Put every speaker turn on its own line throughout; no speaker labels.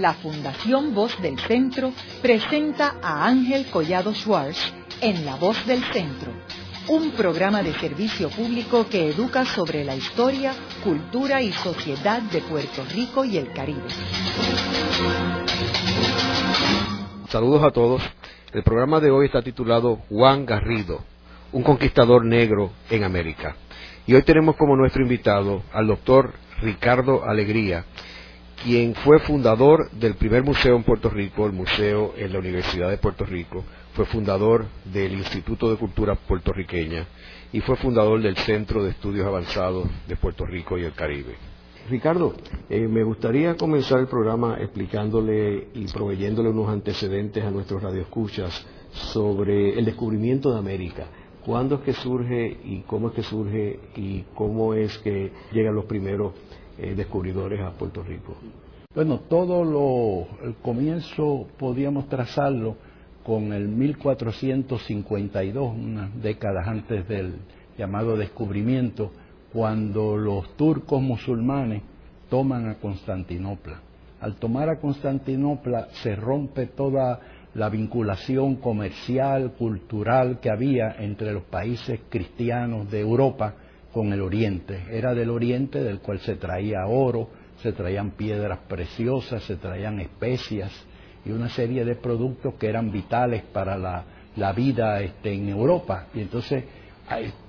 la Fundación Voz del Centro presenta a Ángel Collado Schwartz en La Voz del Centro, un programa de servicio público que educa sobre la historia, cultura y sociedad de Puerto Rico y el Caribe.
Saludos a todos. El programa de hoy está titulado Juan Garrido, un conquistador negro en América. Y hoy tenemos como nuestro invitado al doctor Ricardo Alegría, quien fue fundador del primer museo en Puerto Rico, el museo en la Universidad de Puerto Rico, fue fundador del Instituto de Cultura Puertorriqueña y fue fundador del Centro de Estudios Avanzados de Puerto Rico y el Caribe. Ricardo, eh, me gustaría comenzar el programa explicándole y proveyéndole unos antecedentes a nuestros radioescuchas sobre el descubrimiento de América. ¿Cuándo es que surge y cómo es que surge y cómo es que llegan los primeros eh, descubridores a Puerto Rico?
Bueno, todo lo, el comienzo podíamos trazarlo con el 1452, unas décadas antes del llamado descubrimiento, cuando los turcos musulmanes toman a Constantinopla. Al tomar a Constantinopla se rompe toda la vinculación comercial, cultural que había entre los países cristianos de Europa con el Oriente. Era del Oriente del cual se traía oro, se traían piedras preciosas, se traían especias y una serie de productos que eran vitales para la, vida este, en Europa. Y entonces,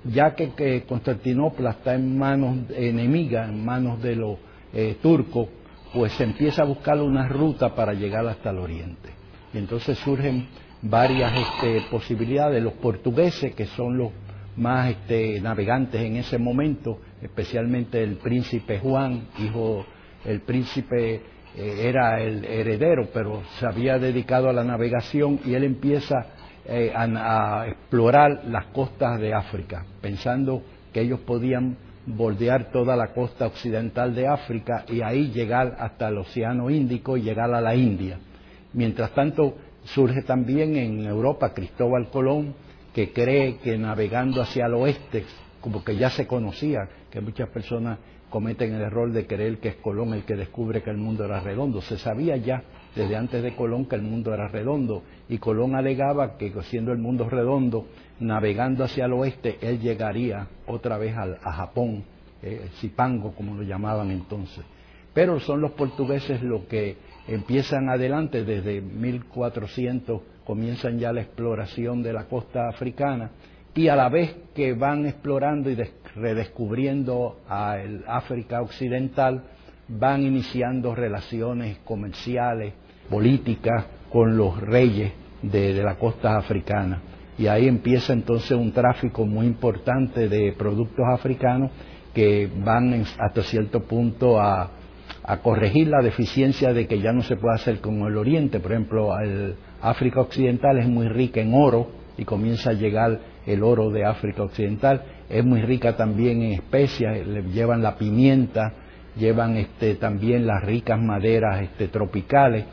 ya que, Constantinopla está en manos enemigas, en manos de los eh, turcos, pues se empieza a buscar una ruta para llegar hasta el Oriente. Y entonces surgen varias este, posibilidades. Los portugueses, que son los más este, navegantes en ese momento, especialmente el príncipe Juan, hijo, el príncipe eh, era el heredero, pero se había dedicado a la navegación y él empieza eh, a, explorar las costas de África, pensando que ellos podían bordear toda la costa occidental de África y ahí llegar hasta el Océano Índico y llegar a la India. Mientras tanto, surge también en Europa Cristóbal Colón, que cree que navegando hacia el oeste, como que ya se conocía, que muchas personas cometen el error de creer que es Colón el que descubre que el mundo era redondo. Se sabía ya desde antes de Colón que el mundo era redondo y Colón alegaba que siendo el mundo redondo, navegando hacia el oeste, él llegaría otra vez a, Japón, eh, Zipango como lo llamaban entonces. Pero son los portugueses los que empiezan adelante desde 1400 comienzan ya la exploración de la costa africana y a la vez que van explorando y redescubriendo a el África occidental, van iniciando relaciones comerciales, políticas con los reyes de, de la costa africana. Y ahí empieza entonces un tráfico muy importante de productos africanos que van hasta cierto punto a a corregir la deficiencia de que ya no se puede hacer como el Oriente. Por ejemplo, el África Occidental es muy rica en oro y comienza a llegar el oro de África Occidental. Es muy rica también en especias, le llevan la pimienta, llevan este, también las ricas maderas este, tropicales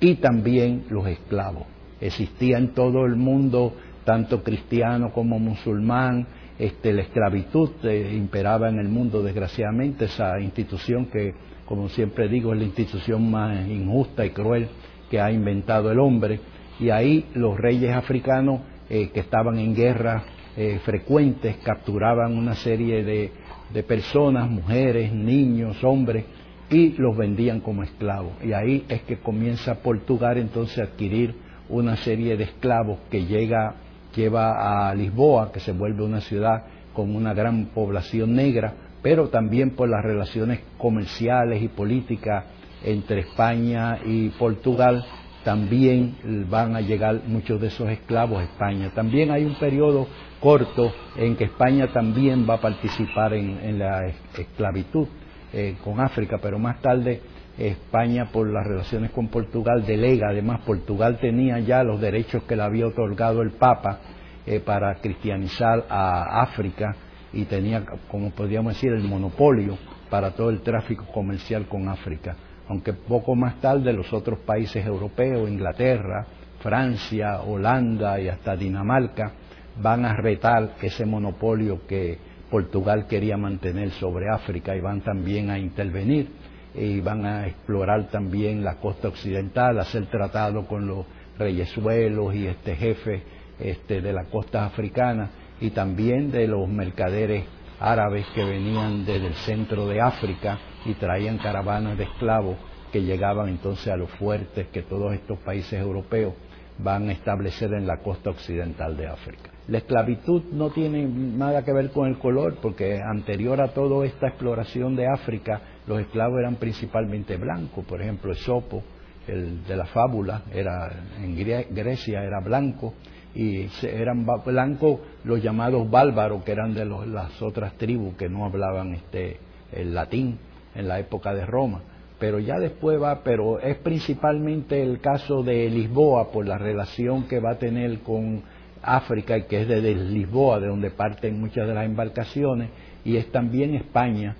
y también los esclavos. Existía en todo el mundo, tanto cristiano como musulmán, este, la esclavitud eh, imperaba en el mundo, desgraciadamente, esa institución que como siempre digo, es la institución más injusta y cruel que ha inventado el hombre. Y ahí los reyes africanos eh, que estaban en guerra eh, frecuentes capturaban una serie de, de personas, mujeres, niños, hombres, y los vendían como esclavos. Y ahí es que comienza Portugal entonces a adquirir una serie de esclavos que llega, lleva a Lisboa, que se vuelve una ciudad con una gran población negra, pero también por las relaciones comerciales y políticas entre España y Portugal, también van a llegar muchos de esos esclavos a España. También hay un periodo corto en que España también va a participar en, la esclavitud eh, con África, pero más tarde España por las relaciones con Portugal delega, además Portugal tenía ya los derechos que le había otorgado el Papa eh, para cristianizar a África y tenía, como podríamos decir, el monopolio para todo el tráfico comercial con África. Aunque poco más tarde los otros países europeos, Inglaterra, Francia, Holanda y hasta Dinamarca, van a retar ese monopolio que Portugal quería mantener sobre África y van también a intervenir. y van a explorar también la costa occidental, hacer tratado con los reyesuelos y este jefes este, de la costa africana y también de los mercaderes árabes que venían desde el centro de África y traían caravanas de esclavos que llegaban entonces a los fuertes que todos estos países europeos van a establecer en la costa occidental de África. La esclavitud no tiene nada que ver con el color, porque anterior a toda esta exploración de África, los esclavos eran principalmente blancos. Por ejemplo, Esopo, el de la fábula, era en Grecia era blanco, y eran blancos los llamados bárbaros, que eran de las otras tribus que no hablaban este, el latín en la época de Roma. Pero ya después va, pero es principalmente el caso de Lisboa por la relación que va a tener con África y que es desde Lisboa de donde parten muchas de las embarcaciones y es también España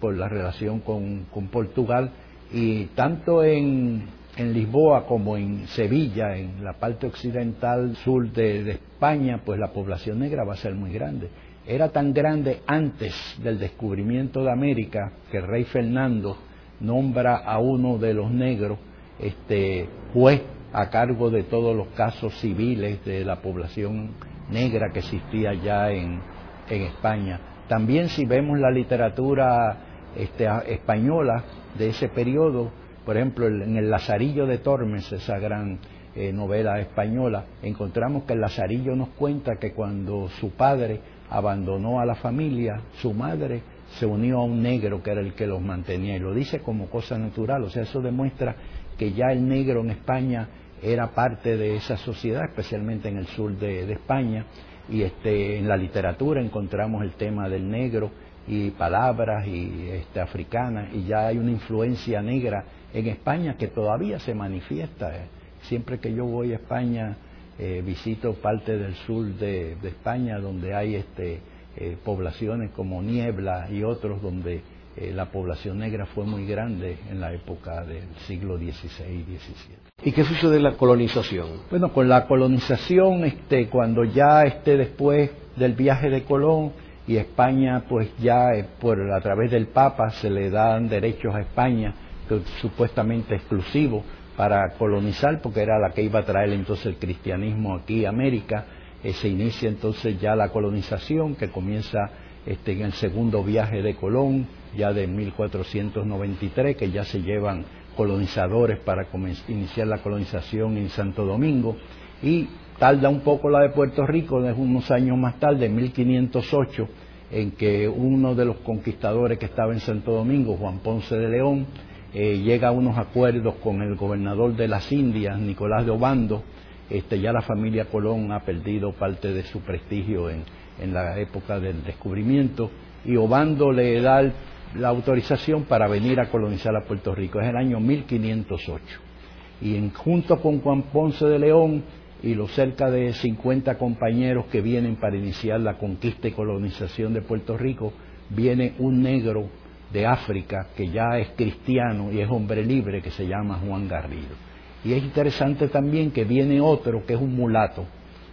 por la relación con, Portugal. Y tanto en, en, Lisboa como en Sevilla, en la parte occidental sur de, España, pues la población negra va a ser muy grande. Era tan grande antes del descubrimiento de América que el rey Fernando nombra a uno de los negros este, juez a cargo de todos los casos civiles de la población negra que existía ya en, en España. También si vemos la literatura este, española de ese periodo, por ejemplo en el Lazarillo de Tormes, esa gran eh, novela española, encontramos que el Lazarillo nos cuenta que cuando su padre abandonó a la familia, su madre se unió a un negro que era el que los mantenía y lo dice como cosa natural, o sea, eso demuestra que ya el negro en España era parte de esa sociedad, especialmente en el sur de, España, y este, en la literatura encontramos el tema del negro y palabras y este, africanas, y ya hay una influencia negra en España que todavía se manifiesta. Siempre que yo voy a España, eh, visito parte del sur de, de España donde hay este, eh, poblaciones como Niebla y otros donde eh, la población negra fue muy grande en la época del siglo XVI y XVII.
¿Y qué sucede en la colonización?
Bueno, con la colonización, este, cuando ya esté después del viaje de Colón y España, pues ya por a través del Papa se le dan derechos a España, supuestamente exclusivos para colonizar, porque era la que iba a traer entonces el cristianismo aquí a América eh, se inicia entonces ya la colonización que comienza este, en el segundo viaje de Colón, ya de 1493, que ya se llevan colonizadores para iniciar la colonización en Santo Domingo, y tarda un poco la de Puerto Rico, es unos años más tarde, en 1508, en que uno de los conquistadores que estaba en Santo Domingo, Juan Ponce de León, eh, llega a unos acuerdos con el gobernador de las Indias, Nicolás de Obando, este, ya la familia Colón ha perdido parte de su prestigio en, la época del descubrimiento y Obando le da la autorización para venir a colonizar a Puerto Rico. Es el año 1508. Y junto con Juan Ponce de León y los cerca de 50 compañeros que vienen para iniciar la conquista y colonización de Puerto Rico, viene un negro de África que ya es cristiano y es hombre libre que se llama Juan Garrido. Y es interesante también que viene otro que es un mulato,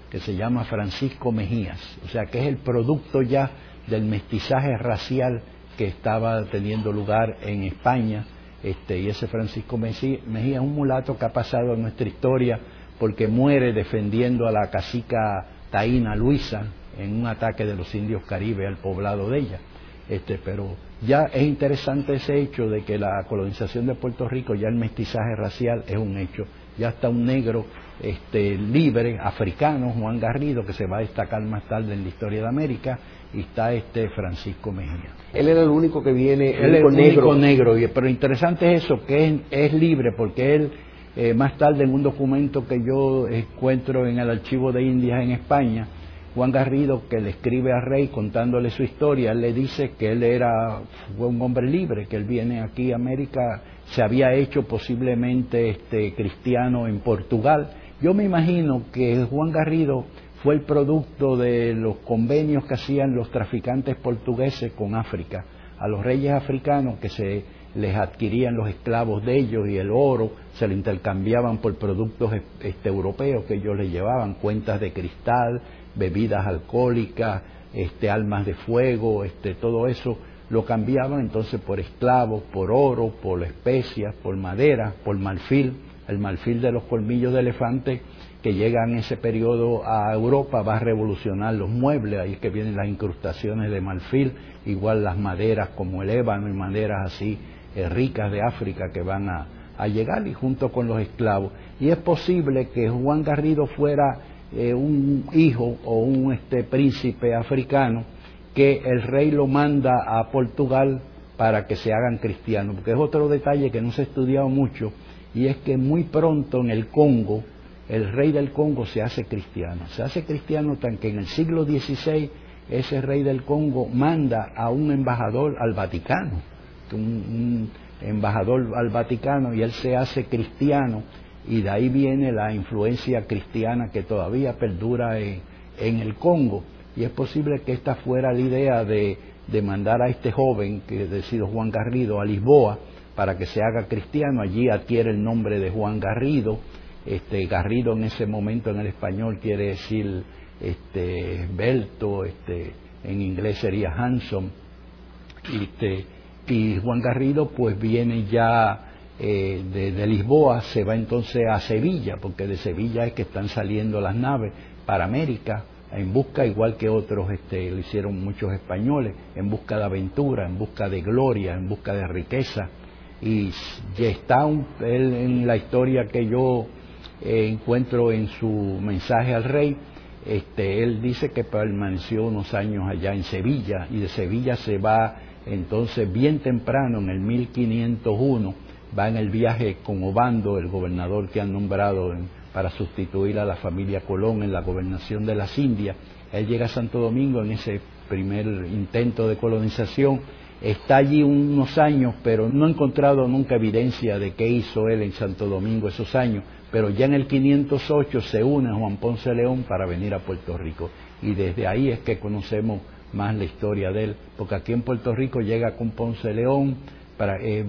que se llama Francisco Mejías, o sea que es el producto ya del mestizaje racial que estaba teniendo lugar en España, este, y ese Francisco Mejía es un mulato que ha pasado en nuestra historia porque muere defendiendo a la cacica taína Luisa en un ataque de los indios caribes al poblado de ella. Este, pero ya es interesante ese hecho de que la colonización de Puerto Rico, ya el mestizaje racial es un hecho, ya está un negro este, libre, africano, Juan Garrido, que se va a destacar más tarde en la historia de América, y está este Francisco Mejía.
Él era el único que viene,
él el negro. único negro, pero interesante es eso, que es, libre, porque él, eh, más tarde en un documento que yo encuentro en el archivo de Indias en España, Juan Garrido, que le escribe a Rey contándole su historia, le dice que él era fue un hombre libre, que él viene aquí a América, se había hecho posiblemente este, cristiano en Portugal. Yo me imagino que Juan Garrido fue el producto de los convenios que hacían los traficantes portugueses con África, a los reyes africanos que se les adquirían los esclavos de ellos y el oro se lo intercambiaban por productos este, europeos que ellos les llevaban, cuentas de cristal, bebidas alcohólicas, este, almas de fuego, este, todo eso lo cambiaban entonces por esclavos, por oro, por especias, por madera, por marfil, el marfil de los colmillos de elefante que llega en ese periodo a Europa va a revolucionar los muebles, ahí es que vienen las incrustaciones de marfil, igual las maderas como el ébano y maderas así eh, ricas de África que van a, llegar y junto con los esclavos. Y es posible que Juan Garrido fuera eh, un hijo o un este, príncipe africano que el rey lo manda a Portugal para que se hagan cristianos, porque es otro detalle que no se ha estudiado mucho, y es que muy pronto en el Congo, el rey del Congo se hace cristiano. Se hace cristiano tan que en el siglo XVI ese rey del Congo manda a un embajador al Vaticano, un, embajador al Vaticano y él se hace cristiano y de ahí viene la influencia cristiana que todavía perdura en, el Congo. Y es posible que esta fuera la idea de, de mandar a este joven, que es sido Juan Garrido, a Lisboa para que se haga cristiano. Allí adquiere el nombre de Juan Garrido este, Garrido en ese momento en el español quiere decir este, belto, este, en inglés sería handsome. Este, y Juan Garrido pues viene ya eh, de, Lisboa, se va entonces a Sevilla, porque de Sevilla es que están saliendo las naves para América, en busca, igual que otros este, lo hicieron muchos españoles, en busca de aventura, en busca de gloria, en busca de riqueza. Y ya está él en la historia que yo eh, encuentro en su mensaje al rey, este, él dice que permaneció unos años allá en Sevilla y de Sevilla se va entonces bien temprano, en el 1501, va en el viaje con Obando, el gobernador que han nombrado para sustituir a la familia Colón en la gobernación de las Indias. Él llega a Santo Domingo en ese primer intento de colonización, está allí unos años, pero no ha encontrado nunca evidencia de qué hizo él en Santo Domingo esos años. Pero ya en el 508 se une Juan Ponce León para venir a Puerto Rico. Y desde ahí es que conocemos más la historia de él, porque aquí en Puerto Rico llega con Ponce León, para, eh,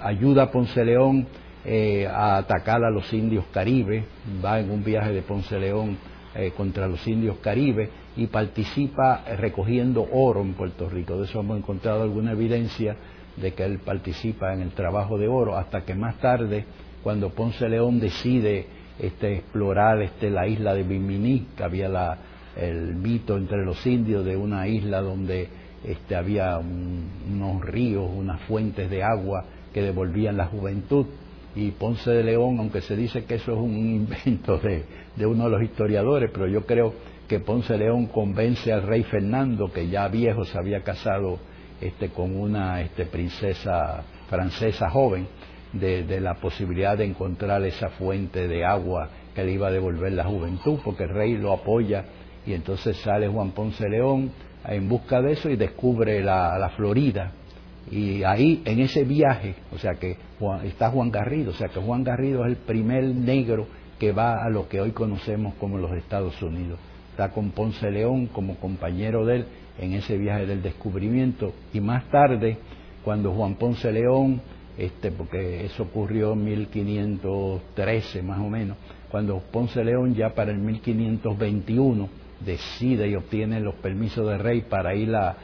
ayuda a Ponce León eh, a atacar a los indios caribes, va en un viaje de Ponce León eh, contra los indios caribes y participa recogiendo oro en Puerto Rico. De eso hemos encontrado alguna evidencia de que él participa en el trabajo de oro, hasta que más tarde cuando Ponce León decide este, explorar este, la isla de Bimini, que había la, el mito entre los indios de una isla donde este, había unos ríos, unas fuentes de agua que devolvían la juventud. Y Ponce de León, aunque se dice que eso es un invento de, de uno de los historiadores, pero yo creo que Ponce de León convence al rey Fernando, que ya viejo se había casado este, con una este, princesa francesa joven, de, la posibilidad de encontrar esa fuente de agua que le iba a devolver la juventud, porque el rey lo apoya y entonces sale Juan Ponce León en busca de eso y descubre la, Florida. Y ahí, en ese viaje, o sea que está Juan Garrido, o sea que Juan Garrido es el primer negro que va a lo que hoy conocemos como los Estados Unidos. Está con Ponce León como compañero de él en ese viaje del descubrimiento. Y más tarde, cuando Juan Ponce León este, porque eso ocurrió en 1513 más o menos, cuando Ponce León ya para el 1521 decide y obtiene los permisos de rey para ir a,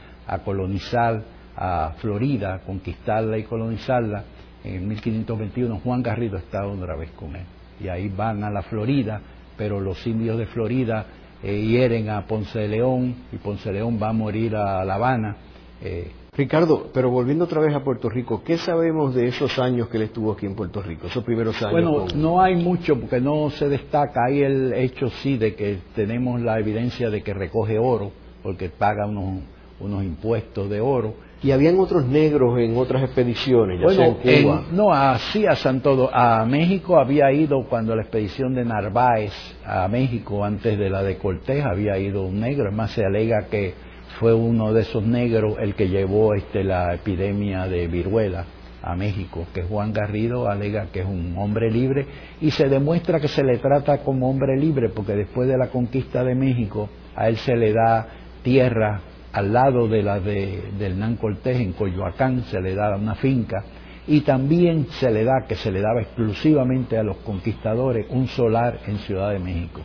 colonizar a Florida, conquistarla y colonizarla, en 1521 Juan Garrido está otra vez con él. Y ahí van a la Florida, pero los indios de Florida eh, hieren a Ponce de León y Ponce de León va a morir a La Habana.
Eh, Ricardo, pero volviendo otra vez a Puerto Rico, ¿qué sabemos de esos años que él estuvo aquí en Puerto Rico, esos primeros años?
Bueno, no hay mucho porque no se destaca. Hay el hecho sí de que tenemos la evidencia de que recoge oro, porque paga unos, unos impuestos de oro.
¿Y habían otros negros en otras expediciones, ya sea en Cuba?
no, así a Santo a México había ido cuando la expedición de Narváez a México, antes de la de Cortés, había ido un negro. Es más, se alega que fue uno de esos negros el que llevó este, la epidemia de viruela a México, que Juan Garrido alega que es un hombre libre y se demuestra que se le trata como hombre libre porque después de la conquista de México a él se le da tierra al lado de la de, del Hernán Cortés en Coyoacán, se le da una finca y también se le da, que se le daba exclusivamente a los conquistadores, un solar en Ciudad de México.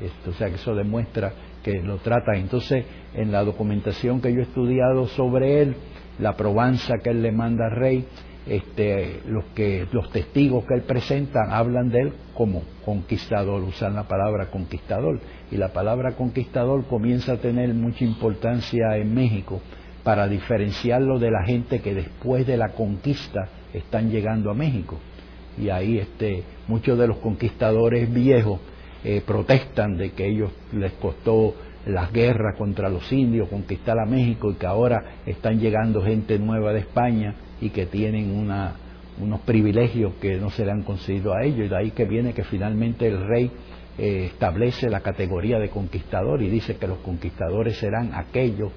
Esto, o sea que eso demuestra que lo trata. Entonces, en la documentación que yo he estudiado sobre él, la probanza que él le manda al rey, este, los, que, los testigos que él presenta hablan de él como conquistador, usan la palabra conquistador. Y la palabra conquistador comienza a tener mucha importancia en México para diferenciarlo de la gente que después de la conquista están llegando a México. Y ahí este, muchos de los conquistadores viejos eh, protestan de que ellos les costó las guerras contra los indios, conquistar a México y que ahora están llegando gente nueva de España y que tienen una, unos privilegios que no se le han concedido a ellos. Y de ahí que viene que finalmente el rey eh, establece la categoría de conquistador y dice que los conquistadores serán aquellos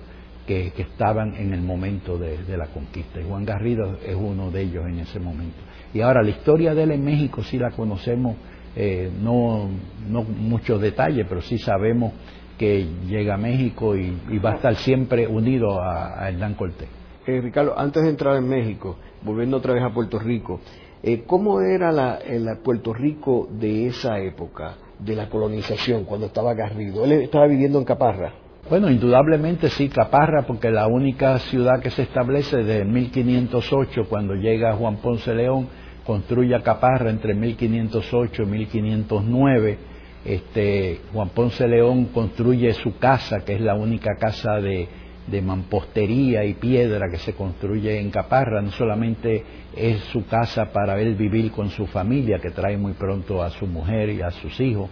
que, estaban en el momento de, la conquista. Y Juan Garrido es uno de ellos en ese momento. Y ahora la historia de él en México sí la conocemos, eh, no, no muchos detalles, pero sí sabemos que llega a México y, va a estar siempre unido a, a Hernán Cortés.
Eh, Ricardo, antes de entrar en México, volviendo otra vez a Puerto Rico, eh, ¿cómo era la, Puerto Rico de esa época, de la colonización, cuando estaba Garrido? ¿Él estaba viviendo en Caparra?
Bueno, indudablemente sí, Caparra, porque la única ciudad que se establece desde 1508, cuando llega Juan Ponce León, construye Caparra entre 1508 y 1509. Este, Juan Ponce León construye su casa, que es la única casa de, de mampostería y piedra que se construye en Caparra, no solamente es su casa para él vivir con su familia, que trae muy pronto a su mujer y a sus hijos,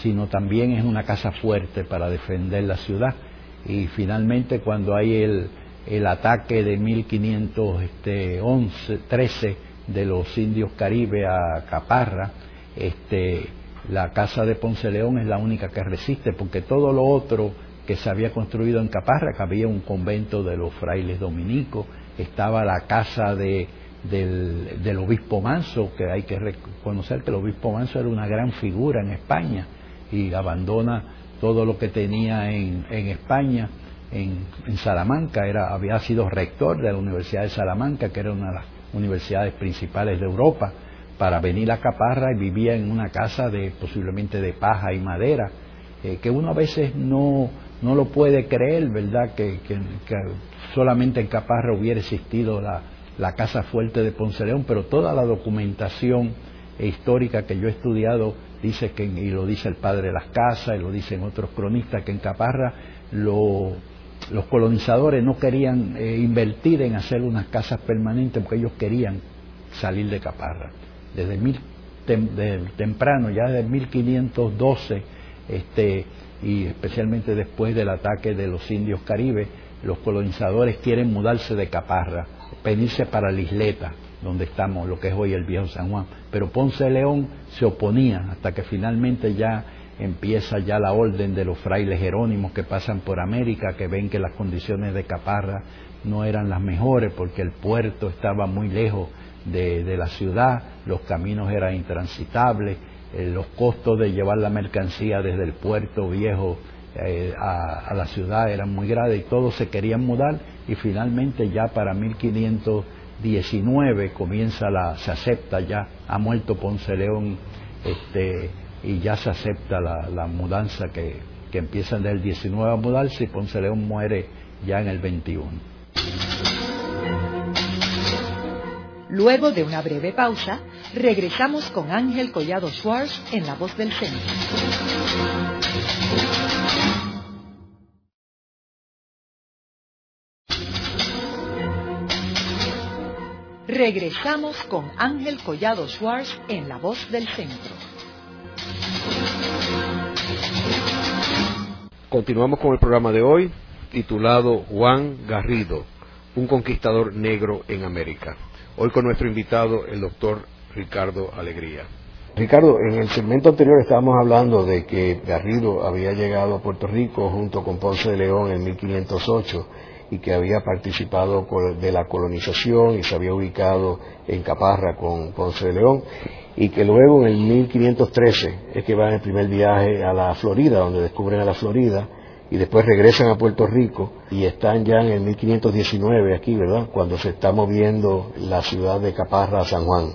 sino también es una casa fuerte para defender la ciudad. Y finalmente cuando hay el, el ataque de 1511, 13 de los indios caribe a Caparra, este, la casa de Ponce León es la única que resiste, porque todo lo otro que se había construido en Caparra, que había un convento de los frailes dominicos, estaba la casa de, del, obispo Manso, que hay que reconocer que el obispo Manso era una gran figura en España y abandona todo lo que tenía en, en España, en, en, Salamanca, era, había sido rector de la Universidad de Salamanca, que era una de las universidades principales de Europa, para venir a Caparra y vivía en una casa de posiblemente de paja y madera, eh, que uno a veces no, no lo puede creer, ¿verdad? Que, solamente en Caparra hubiera existido la, Casa Fuerte de Ponce León, pero toda la documentación histórica que yo he estudiado dice que, y lo dice el padre de las casas, y lo dicen otros cronistas, que en Caparra los colonizadores no querían eh, invertir en hacer unas casas permanentes porque ellos querían salir de Caparra. Desde, mil, temprano, ya desde 1512, este, y especialmente después del ataque de los indios caribes, los colonizadores quieren mudarse de Caparra, venirse para la isleta, donde estamos, lo que es hoy el viejo San Juan. Pero Ponce de León se oponía hasta que finalmente ya empieza ya la orden de los frailes jerónimos que pasan por América, que ven que las condiciones de Caparra no eran las mejores porque el puerto estaba muy lejos de, de la ciudad, los caminos eran intransitables, eh, los costos de llevar la mercancía desde el puerto viejo eh, a, la ciudad eran muy grandes y todos se querían mudar y finalmente ya para 1519 comienza la, se acepta ya, ha muerto Ponce León este, y ya se acepta la, mudanza que, que empiezan del 19 a mudarse y Ponce León muere ya en el 21.
Luego de una breve pausa, regresamos con Ángel Collado Schwartz en La Voz del Centro. Regresamos con Ángel Collado Schwartz en La Voz del Centro.
Continuamos con el programa de hoy titulado Juan Garrido, un conquistador negro en América. Hoy con nuestro invitado, el doctor Ricardo Alegría. Ricardo, en el segmento anterior estábamos hablando de que Garrido había llegado a Puerto Rico junto con Ponce de León en 1508 y que había participado de la colonización y se había ubicado en Caparra con Ponce de León y que luego en el 1513 es que va en el primer viaje a la Florida, donde descubren a la Florida y después regresan a Puerto Rico y están ya en el 1519 aquí, ¿verdad? Cuando se está moviendo la ciudad de Caparra a San Juan.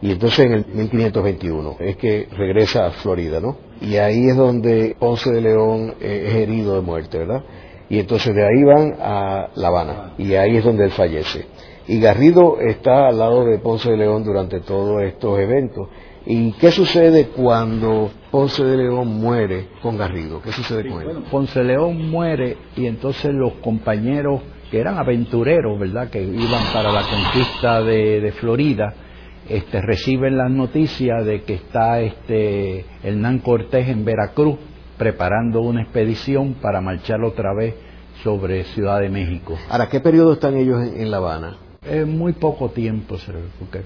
Y entonces en el 1521 es que regresa a Florida, ¿no? Y ahí es donde Ponce de León eh, es herido de muerte, ¿verdad? Y entonces de ahí van a La Habana y ahí es donde él fallece. Y Garrido está al lado de Ponce de León durante todos estos eventos. ¿Y qué sucede cuando Ponce de León muere con Garrido? ¿Qué sucede con él?
Ponce de León muere y entonces los compañeros que eran aventureros, ¿verdad?, que iban para la conquista de, Florida, este, reciben las noticias de que está este Hernán Cortés en Veracruz preparando una expedición para marchar otra vez sobre Ciudad de México.
¿Ahora qué periodo están ellos en, La Habana?
muy poco tiempo, porque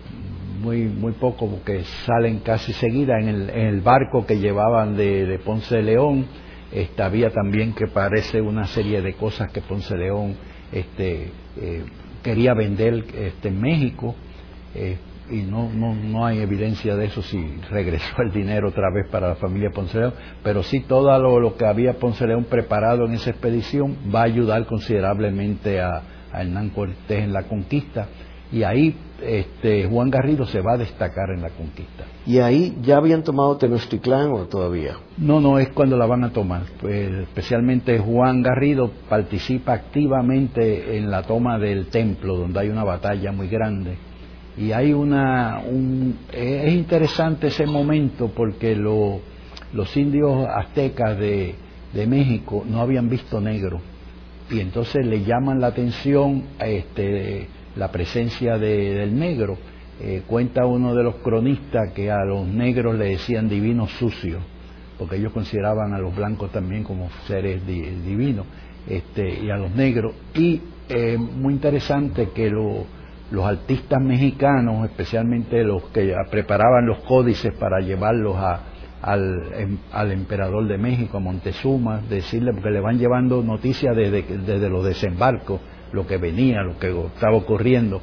muy muy poco, porque salen casi seguida en el, barco que llevaban de, Ponce de León. Este, había también que parece una serie de cosas que Ponce de León este, eh, quería vender este, en México. Eh, y no, no, no hay evidencia de eso si regresó el dinero otra vez para la familia Ponce León, pero sí todo lo, que había Ponce León preparado en esa expedición va a ayudar considerablemente a, Hernán Cortés en la conquista y ahí este, Juan Garrido se va a destacar en la conquista.
¿Y ahí ya habían tomado Tenochtitlán o todavía?
No, no, es cuando la van a tomar. Pues, especialmente Juan Garrido participa activamente en la toma del templo, donde hay una batalla muy grande y hay una un, es interesante ese momento porque los indios aztecas de, de, México no habían visto negro. Y entonces le llaman la atención este, la presencia de, del negro. Eh, cuenta uno de los cronistas que a los negros le decían divinos sucios porque ellos consideraban a los blancos también como seres divinos este, y a los negros. Y eh, muy interesante que lo los artistas mexicanos, especialmente los que preparaban los códices para llevarlos em, al, emperador de México, a Montezuma, decirle, porque le van llevando noticias desde, desde los desembarcos, lo que venía, lo que estaba ocurriendo,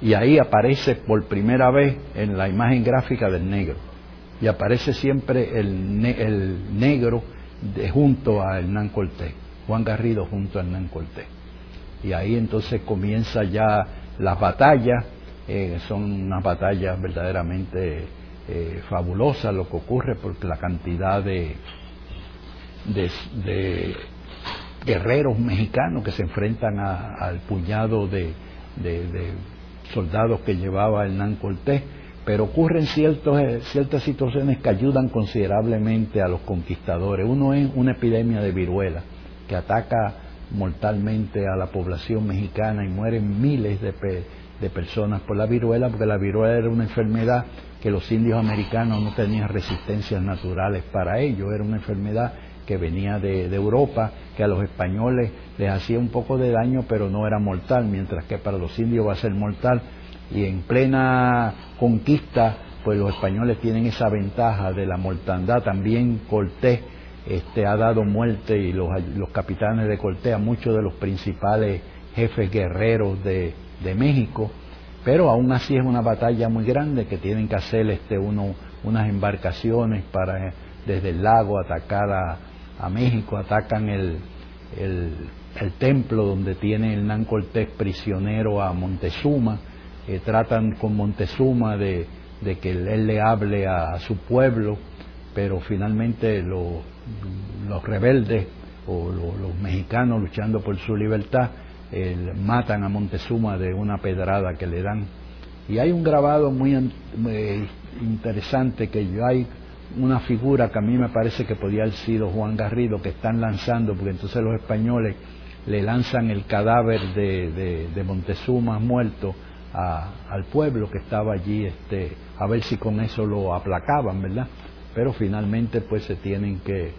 y ahí aparece por primera vez en la imagen gráfica del negro, y aparece siempre el, el negro de, junto a Hernán Cortés, Juan Garrido junto a Hernán Cortés. Y ahí entonces comienza ya las batallas eh, son unas batallas verdaderamente eh, fabulosas lo que ocurre porque la cantidad de, de, guerreros mexicanos que se enfrentan al puñado de, soldados que llevaba Hernán Cortés, pero ocurren ciertos, eh, ciertas situaciones que ayudan considerablemente a los conquistadores. Uno es una epidemia de viruela que ataca mortalmente a la población mexicana y mueren miles de, de personas por la viruela, porque la viruela era una enfermedad que los indios americanos no tenían resistencias naturales para ello, era una enfermedad que venía de, de, Europa, que a los españoles les hacía un poco de daño, pero no era mortal, mientras que para los indios va a ser mortal. Y en plena conquista, pues los españoles tienen esa ventaja de la mortandad. También Cortés este, ha dado muerte y los, capitanes de Cortés a muchos de los principales jefes guerreros de, México, pero aún así es una batalla muy grande que tienen que hacer este, uno, unas embarcaciones para desde el lago atacar a, México, atacan el, el, templo donde tiene Hernán Cortés prisionero a Montezuma, eh, tratan con Montezuma de, que él le hable a, su pueblo, pero finalmente lo, los rebeldes o los, mexicanos luchando por su libertad matan a Montezuma de una pedrada que le dan. Y hay un grabado muy, interesante que hay una figura que a mí me parece que podía haber sido Juan Garrido que están lanzando, porque entonces los españoles le lanzan el cadáver de, de, Montezuma muerto al pueblo que estaba allí, este, a ver si con eso lo aplacaban, ¿verdad? Pero finalmente pues se tienen que,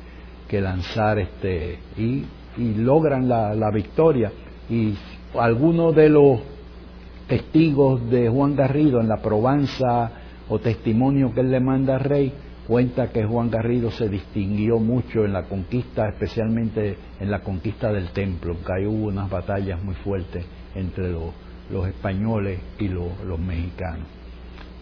que lanzar este y, logran la, la, victoria y algunos de los testigos de Juan Garrido en la probanza o testimonio que él le manda al rey cuenta que Juan Garrido se distinguió mucho en la conquista, especialmente en la conquista del templo, que ahí hubo unas batallas muy fuertes entre los, los españoles y los mexicanos.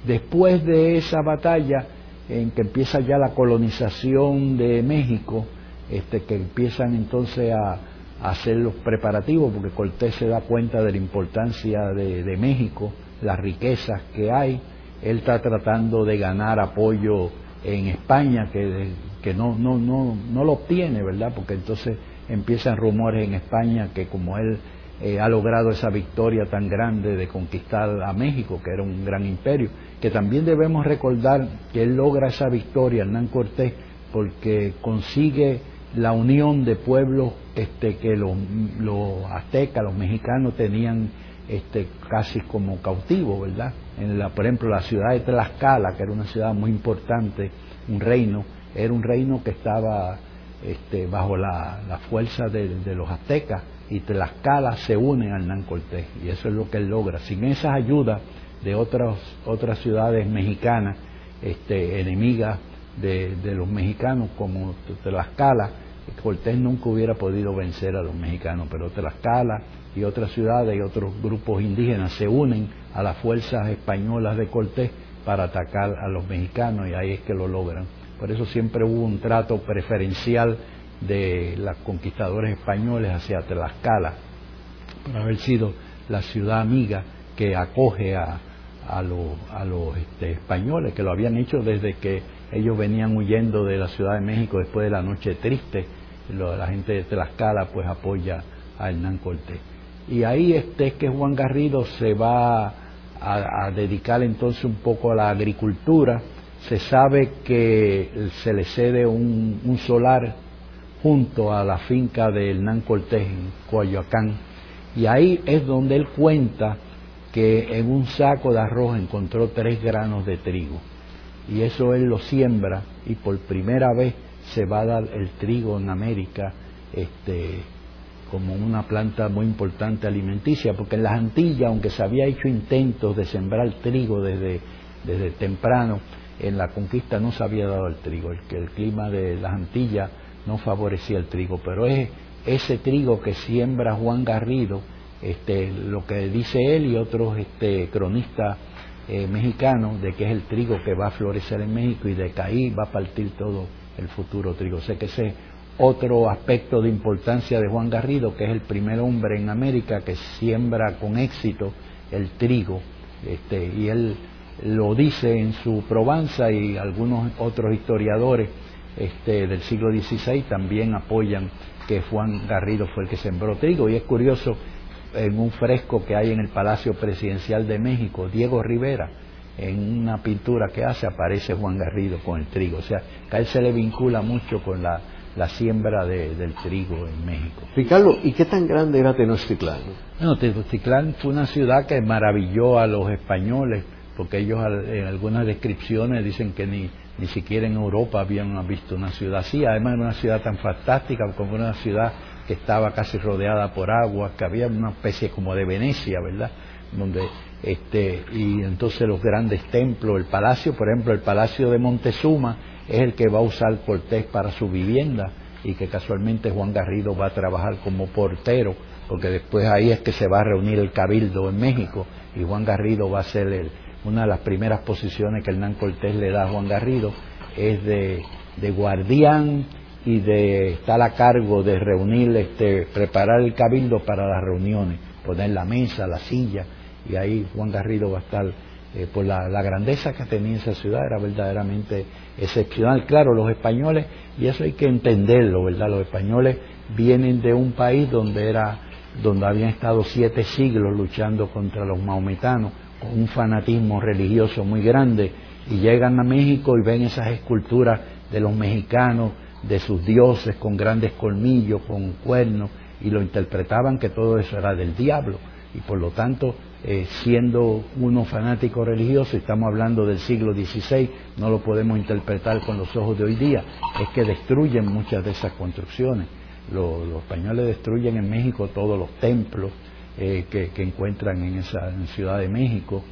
Después de esa batalla, en que empieza ya la colonización de México, este, que empiezan entonces a, hacer los preparativos, porque Cortés se da cuenta de la importancia de, México, las riquezas que hay, él está tratando de ganar apoyo en España, que, que no, no, no, no lo obtiene, ¿verdad? Porque entonces empiezan rumores en España que como él eh, ha logrado esa victoria tan grande de conquistar a México, que era un gran imperio, que también debemos recordar que él logra esa victoria, Hernán Cortés, porque consigue la unión de pueblos este, que los, aztecas, los mexicanos tenían este, casi como cautivos, ¿verdad? En la, por ejemplo, la ciudad de Tlaxcala, que era una ciudad muy importante, un reino, era un reino que estaba este, bajo la, fuerza de, los aztecas y Tlaxcala se une al Hernán Cortés y eso es lo que él logra. Sin esas ayudas de otras, otras ciudades mexicanas, este, enemigas de, los mexicanos como Tlaxcala, Cortés nunca hubiera podido vencer a los mexicanos, pero Tlaxcala y otras ciudades y otros grupos indígenas se unen a las fuerzas españolas de Cortés para atacar a los mexicanos y ahí es que lo logran. Por eso siempre hubo un trato preferencial de los conquistadores españoles hacia Tlaxcala, por haber sido la ciudad amiga que acoge a, a, los este, españoles, que lo habían hecho desde que ellos venían huyendo de la Ciudad de México después de la Noche Triste. la gente de Tlaxcala pues apoya a Hernán Cortés. Y ahí este es que Juan Garrido se va a, dedicar entonces un poco a la agricultura. Se sabe que se le cede un, solar junto a la finca de Hernán Cortés en Coyoacán. Y ahí es donde él cuenta que en un saco de arroz encontró tres granos de trigo. Y eso él lo siembra y por primera vez se va a dar el trigo en América este, como una planta muy importante alimenticia, porque en las Antillas, aunque se había hecho intentos de sembrar trigo desde, desde temprano, en la conquista no se había dado el trigo, el, el clima de las Antillas no favorecía el trigo, pero es ese trigo que siembra Juan Garrido, este, lo que dice él y otros este, cronistas eh, mexicanos, de que es el trigo que va a florecer en México y de que ahí va a partir todo el futuro trigo. sé que ese otro aspecto de importancia de Juan Garrido, que es el primer hombre en América que siembra con éxito el trigo, este, y él lo dice en su Probanza y algunos otros historiadores este, del siglo XVI también apoyan que Juan Garrido fue el que sembró trigo. Y es curioso en un fresco que hay en el Palacio Presidencial de México, Diego Rivera, en una pintura que hace aparece Juan Garrido con el trigo. O sea, que a él se le vincula mucho con la, siembra del trigo en México.
Ricardo, ¿y qué tan grande era Tenochtitlán?
Bueno, Tenochtitlán fue una ciudad que maravilló a los españoles, porque ellos en algunas descripciones dicen que ni, ni siquiera en Europa habían visto una ciudad así. Además era una ciudad tan fantástica como una ciudad que estaba casi rodeada por agua, que había una especie como de Venecia, ¿verdad? Donde este y entonces los grandes templos, el palacio, por ejemplo, el palacio de Montezuma es el que va a usar Cortés para su vivienda y que casualmente Juan Garrido va a trabajar como portero, porque después ahí es que se va a reunir el cabildo en México y Juan Garrido va a ser el, una de las primeras posiciones que Hernán Cortés le da a Juan Garrido es de, guardián y de estar a cargo de reunir, este, preparar el cabildo para las reuniones, poner la mesa, la silla, y ahí Juan Garrido va a estar, eh, por la, grandeza que tenía esa ciudad, era verdaderamente excepcional. Claro, los españoles, y eso hay que entenderlo, ¿verdad? Los españoles vienen de un país donde era donde habían estado siete siglos luchando contra los maometanos, con un fanatismo religioso muy grande, y llegan a México y ven esas esculturas de los mexicanos, de sus dioses con grandes colmillos, con cuernos, y lo interpretaban que todo eso era del diablo. Y por lo tanto, eh, siendo uno fanático religioso, estamos hablando del siglo XVI, no lo podemos interpretar con los ojos de hoy día, es que destruyen muchas de esas construcciones. Los, españoles destruyen en México todos los templos eh, que, encuentran en esa Ciudad de México,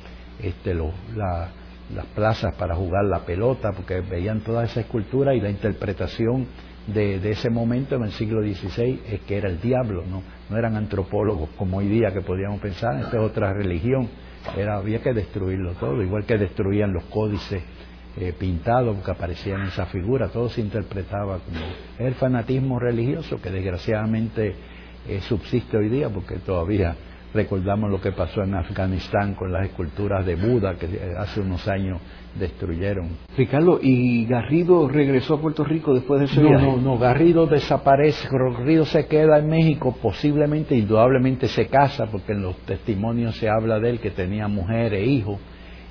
este, la, las plazas para jugar la pelota, porque veían toda esa escultura y la interpretación de, ese momento en el siglo XVI es que era el diablo, no, no eran antropólogos como hoy día que podíamos pensar, esta es otra religión, era, había que destruirlo todo, igual que destruían los códices eh, pintados que aparecían en esa figura, todo se interpretaba como el fanatismo religioso que desgraciadamente eh, subsiste hoy día porque todavía recordamos lo que pasó en Afganistán con las esculturas de Buda que hace unos años destruyeron.
Ricardo, ¿y Garrido regresó a Puerto Rico después de ese
no,
viaje?
No, no, Garrido desaparece, Garrido se queda en México, posiblemente, indudablemente se casa, porque en los testimonios se habla de él que tenía mujer e hijo.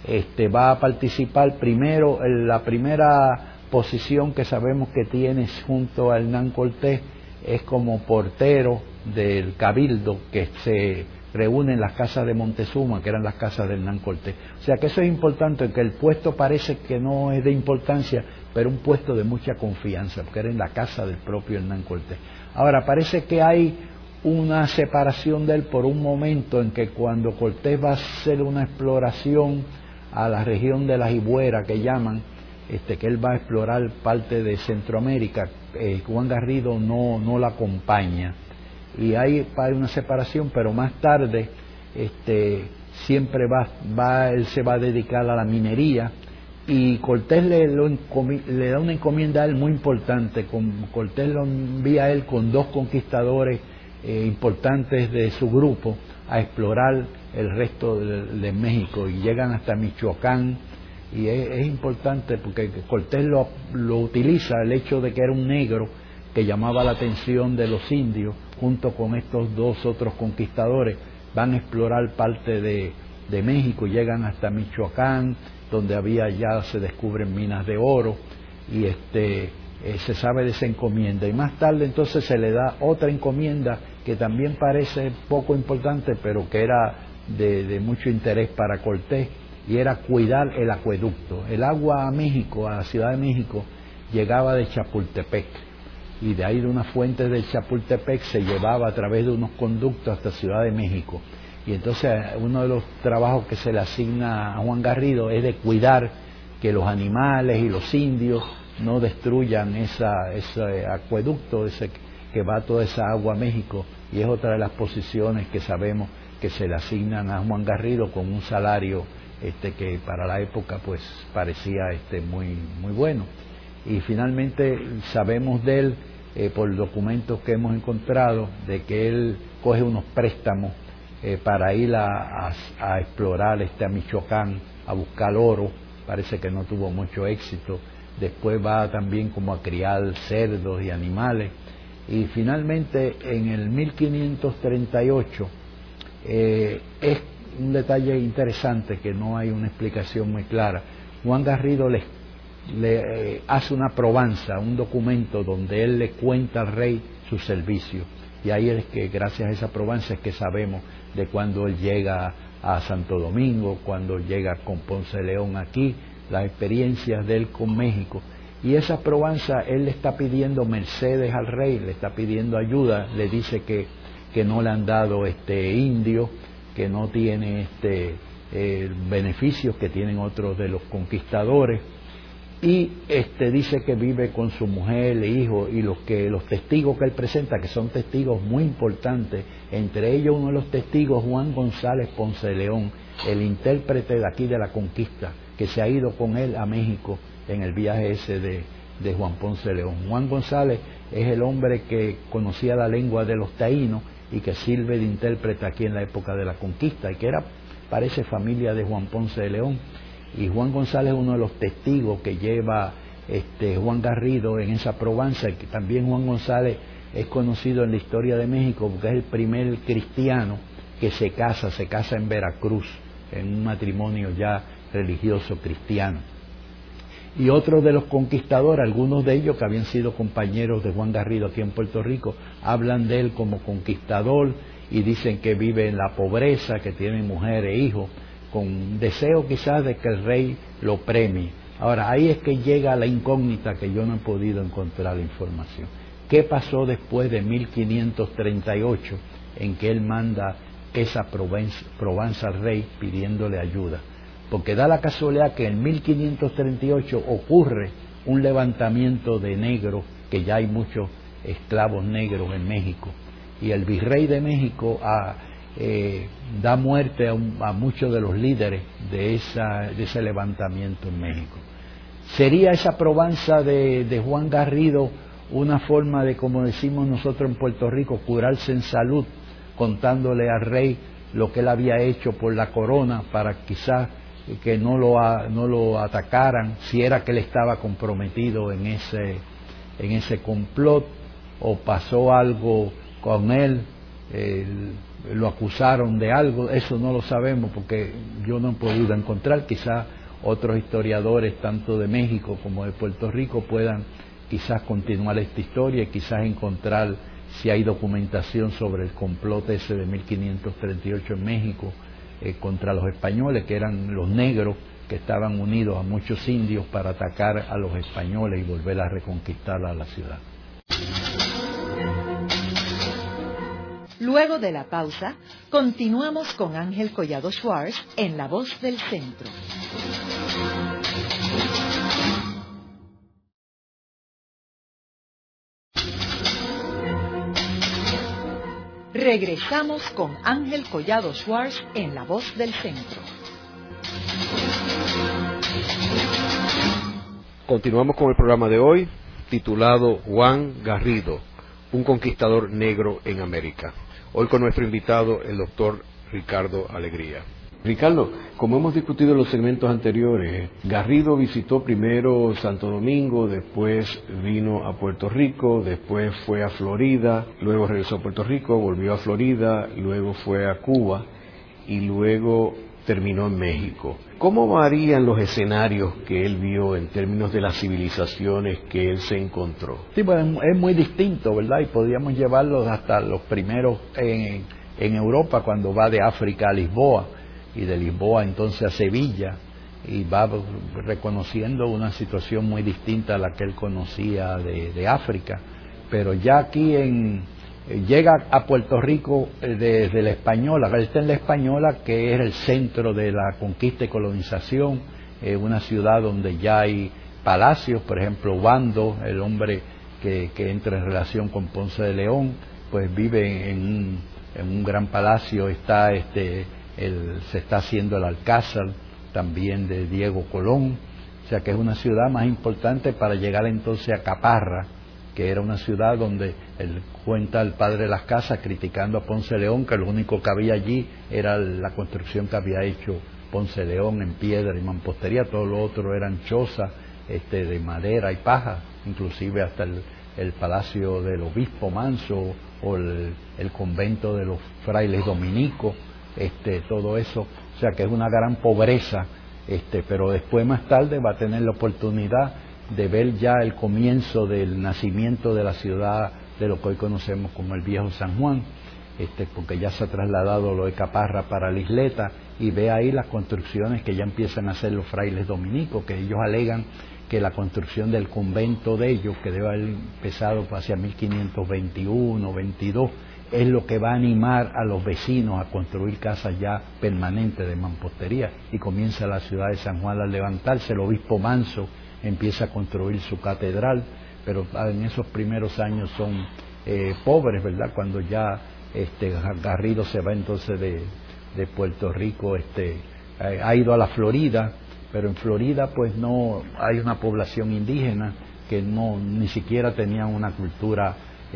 Este, va a participar primero, en la primera posición que sabemos que tiene junto a Hernán Cortés es como portero del cabildo que se reúne en las casas de Montezuma, que eran las casas de Hernán Cortés. O sea que eso es importante, que el puesto parece que no es de importancia, pero un puesto de mucha confianza, porque era en la casa del propio Hernán Cortés. Ahora, parece que hay una separación de él por un momento en que cuando Cortés va a hacer una exploración a la región de la Ibuera que llaman, este, que él va a explorar parte de Centroamérica, eh, Juan Garrido no, no la acompaña y hay, una separación, pero más tarde este, siempre va, va, él se va a dedicar a la minería. Y Cortés le, le da una encomienda a él muy importante. Cortés lo envía a él con dos conquistadores eh, importantes de su grupo a explorar el resto de, México. Y llegan hasta Michoacán. Y es, importante porque Cortés lo, lo utiliza el hecho de que era un negro que llamaba la atención de los indios, junto con estos dos otros conquistadores, van a explorar parte de, México, llegan hasta Michoacán, donde había ya se descubren minas de oro, y este, eh, se sabe de esa encomienda. Y más tarde entonces se le da otra encomienda que también parece poco importante, pero que era de, de mucho interés para Cortés, y era cuidar el acueducto. El agua a México, a la Ciudad de México, llegaba de Chapultepec y de ahí de una fuente del Chapultepec se llevaba a través de unos conductos hasta Ciudad de México. Y entonces uno de los trabajos que se le asigna a Juan Garrido es de cuidar que los animales y los indios no destruyan esa, ese acueducto ese, que va toda esa agua a México y es otra de las posiciones que sabemos que se le asignan a Juan Garrido con un salario este, que para la época pues parecía este, muy, muy bueno y finalmente sabemos de él eh, por documentos que hemos encontrado de que él coge unos préstamos eh, para ir a, explorar este a Michoacán a buscar oro. Parece que no tuvo mucho éxito. Después va también como a criar cerdos y animales. Y finalmente en el 1538 eh, es un detalle interesante que no hay una explicación muy clara. Juan Garrido les le eh, hace una probanza, un documento donde él le cuenta al rey su servicio. Y ahí es que gracias a esa probanza es que sabemos de cuando él llega a Santo Domingo, cuando llega con Ponce León aquí, las experiencias de él con México. Y esa probanza él le está pidiendo mercedes al rey, le está pidiendo ayuda, le dice que, que no le han dado este indio, que no tiene este eh, beneficios que tienen otros de los conquistadores y este dice que vive con su mujer hijo y los que los testigos que él presenta que son testigos muy importantes entre ellos uno de los testigos Juan González Ponce León el intérprete de aquí de la conquista que se ha ido con él a México en el viaje ese de, de Juan Ponce León. Juan González es el hombre que conocía la lengua de los taínos y que sirve de intérprete aquí en la época de la conquista y que era parece familia de Juan Ponce de León y Juan González es uno de los testigos que lleva este, Juan Garrido en esa probanza, que también Juan González es conocido en la historia de México porque es el primer cristiano que se casa, se casa en Veracruz, en un matrimonio ya religioso cristiano. Y otros de los conquistadores, algunos de ellos que habían sido compañeros de Juan Garrido aquí en Puerto Rico, hablan de él como conquistador y dicen que vive en la pobreza, que tiene mujer e hijos, con deseo quizás de que el rey lo premie. Ahora, ahí es que llega la incógnita que yo no he podido encontrar información. ¿Qué pasó después de 1538 en que él manda esa probanza al rey pidiéndole ayuda? Porque da la casualidad que en 1538 ocurre un levantamiento de negros, que ya hay muchos esclavos negros en México, y el virrey de México a, eh, da muerte a, muchos de los líderes de, ese levantamiento en México. ¿Sería esa probanza de, Juan Garrido una forma de, como decimos nosotros en Puerto Rico, curarse en salud, contándole al rey lo que él había hecho por la corona para quizás que no lo, no lo atacaran, si era que él estaba comprometido en ese, en ese complot o pasó algo con él, lo acusaron de algo, eso no lo sabemos porque yo no he podido encontrar, quizás otros historiadores tanto de México como de Puerto Rico puedan quizás continuar esta historia y quizás encontrar si hay documentación sobre el complot ese de 1538 en México eh, contra los españoles, que eran los negros que estaban unidos a muchos indios para atacar a los españoles y volver a reconquistar a la ciudad.
Luego de la pausa, continuamos con Ángel Collado Schwartz en La Voz del Centro. Regresamos con Ángel Collado Schwartz en La Voz del Centro.
Continuamos con el programa de hoy titulado Juan Garrido, un conquistador negro en América. Hoy con nuestro invitado, el doctor Ricardo Alegría. Ricardo, como hemos discutido en los segmentos anteriores, Garrido visitó primero Santo Domingo, después vino a Puerto Rico, después fue a Florida, luego regresó a Puerto Rico, volvió a Florida, luego fue a Cuba y luego terminó en México. ¿Cómo varían los escenarios que él vio en términos de las civilizaciones que él se encontró?
Sí, pues es muy distinto, ¿verdad? Y podríamos llevarlo hasta los primeros en, en Europa, cuando va de África a Lisboa y de Lisboa entonces a Sevilla y va reconociendo una situación muy distinta a la que él conocía de, África. Pero ya aquí en, llega a Puerto Rico eh, desde la Española, está en la Española que es el centro de la conquista y colonización, una ciudad donde ya hay palacios, por ejemplo, Bando, el hombre que, entra en relación con Ponce de León, pues vive en un, en un gran palacio, está este se está haciendo el Alcázar también de Diego Colón, o sea que es una ciudad más importante para llegar entonces a Caparra, que era una ciudad donde él cuenta el padre de las casas criticando a Ponce León, que lo único que había allí era la construcción que había hecho Ponce León en piedra y mampostería, todo lo otro eran chozas este, de madera y paja, inclusive hasta el, palacio del obispo Manso o el, el convento de los frailes dominicos este, todo eso, o sea que es una gran pobreza, este, pero después más tarde va a tener la oportunidad de ver ya el comienzo del nacimiento de la ciudad de lo que hoy conocemos como el viejo San Juan, este, porque ya se ha trasladado lo de Caparra para la isleta y ve ahí las construcciones que ya empiezan a hacer los frailes dominicos, que ellos alegan que la construcción del convento de ellos, que debe haber empezado hacia 1521, 22, es lo que va a animar a los vecinos a construir casas ya permanentes de mampostería. Y comienza la ciudad de San Juan a levantarse, el obispo Manso empieza a construir su catedral, pero en esos primeros años son eh, pobres, ¿verdad? Cuando ya este Garrido se va entonces de, de Puerto Rico, este, ha ido a la Florida, pero en Florida pues no hay una población indígena que no ni siquiera tenían una cultura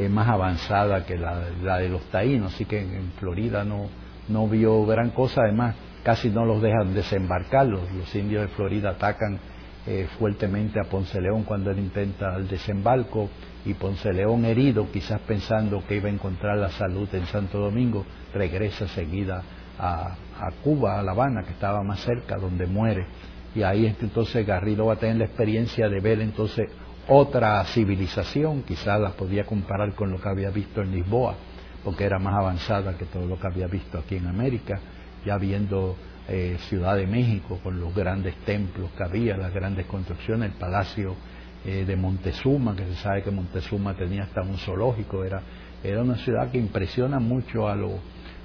más avanzada que la, de los taínos, así que en, Florida no, no vio gran cosa, además casi no los dejan desembarcar, los, indios de Florida atacan eh, fuertemente a Ponce León cuando él intenta el desembarco y Ponce León herido, quizás pensando que iba a encontrar la salud en Santo Domingo, regresa seguida a, a Cuba, a La Habana, que estaba más cerca, donde muere. Y ahí entonces Garrido va a tener la experiencia de ver entonces otra civilización, quizás la podía comparar con lo que había visto en Lisboa, porque era más avanzada que todo lo que había visto aquí en América, ya viendo eh, Ciudad de México con los grandes templos que había, las grandes construcciones, el palacio eh, de Montezuma, que se sabe que Montezuma tenía hasta un zoológico, era, era una ciudad que impresiona mucho a,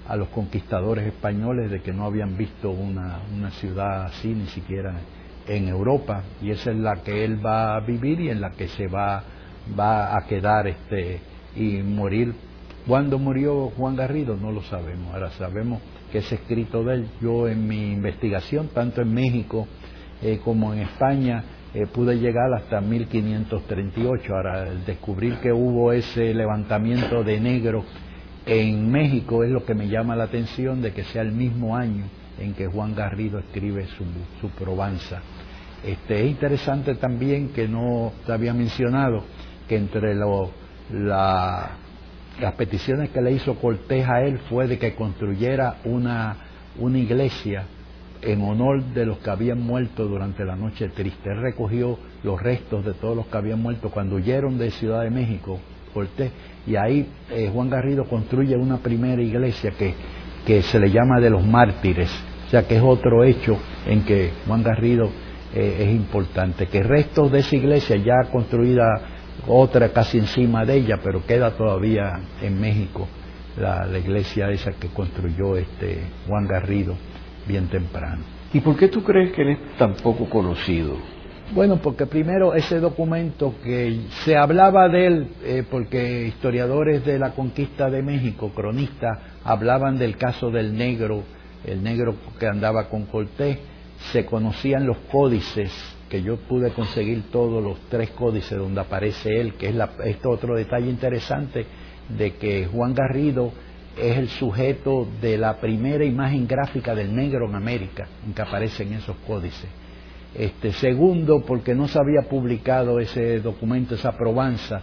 a los conquistadores españoles de que no habían visto una, una ciudad así ni siquiera en Europa y esa es la que él va a vivir y en la que se va, va a quedar este y morir. ¿Cuándo murió Juan Garrido? No lo sabemos. Ahora sabemos que es escrito de él. Yo en mi investigación, tanto en México eh, como en España, eh, pude llegar hasta 1538. Ahora, el descubrir que hubo ese levantamiento de negros en México es lo que me llama la atención de que sea el mismo año en que Juan Garrido escribe su, su Provanza. Este, es interesante también que no te había mencionado que entre las peticiones que le hizo Cortés a él fue de que construyera una, una iglesia en honor de los que habían muerto durante la noche triste. Él recogió los restos de todos los que habían muerto cuando huyeron de Ciudad de México, Cortés, y ahí eh, Juan Garrido construye una primera iglesia que, que se le llama de los mártires, o sea que es otro hecho en que Juan Garrido eh, es importante, que restos de esa iglesia ya construida otra casi encima de ella, pero queda todavía en México la, la iglesia esa que construyó este Juan Garrido bien temprano.
¿Y por qué tú crees que él es tan poco conocido?
Bueno, porque primero ese documento que se hablaba de él, eh, porque historiadores de la conquista de México, cronistas, hablaban del caso del negro, el negro que andaba con Cortés, se conocían los códices, yo pude conseguir todos los tres códices donde aparece él, que es la, este otro detalle interesante de que Juan Garrido es el sujeto de la primera imagen gráfica del negro en América, en que aparecen esos códices. Este, segundo, porque no se había publicado ese documento, esa probanza,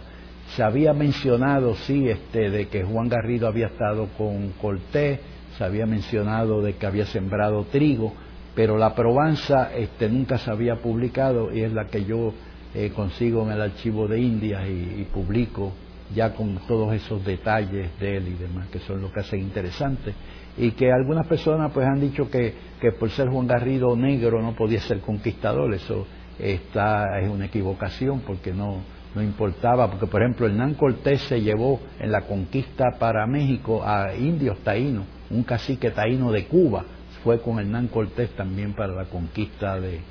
se había mencionado, sí, este, de que Juan Garrido había estado con Cortés, se había mencionado de que había sembrado trigo, pero la probanza este, nunca se había publicado y es la que yo eh, consigo en el archivo de Indias y publico ya con todos esos detalles de él y demás, que son lo que hace interesante, y que algunas personas pues han dicho que, que por ser Juan Garrido negro no podía ser conquistador, eso está, es una equivocación porque no, no importaba, porque por ejemplo Hernán Cortés se llevó en la conquista para México a indios taínos, un cacique taíno de Cuba, fue con Hernán Cortés también para la conquista de,